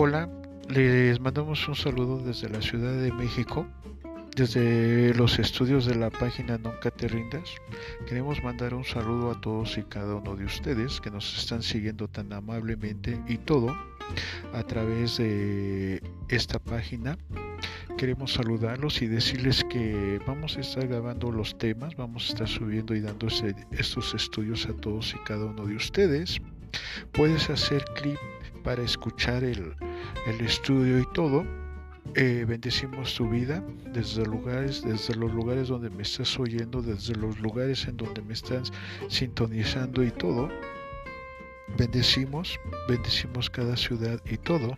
Hola, les mandamos un saludo desde la Ciudad de México, desde los estudios de la página Nunca Te Rindas. Queremos mandar un saludo a todos y cada uno de ustedes que nos están siguiendo tan amablemente y todo a través de esta página. Queremos saludarlos y decirles que vamos a estar grabando los temas, vamos a estar subiendo y dando estos estudios a todos y cada uno de ustedes. Puedes hacer clic para escuchar el, estudio y todo. Eh, bendecimos tu vida desde lugares, desde los lugares donde me estás oyendo, desde los lugares en donde me estás sintonizando y todo. Bendecimos, bendecimos cada ciudad y todo.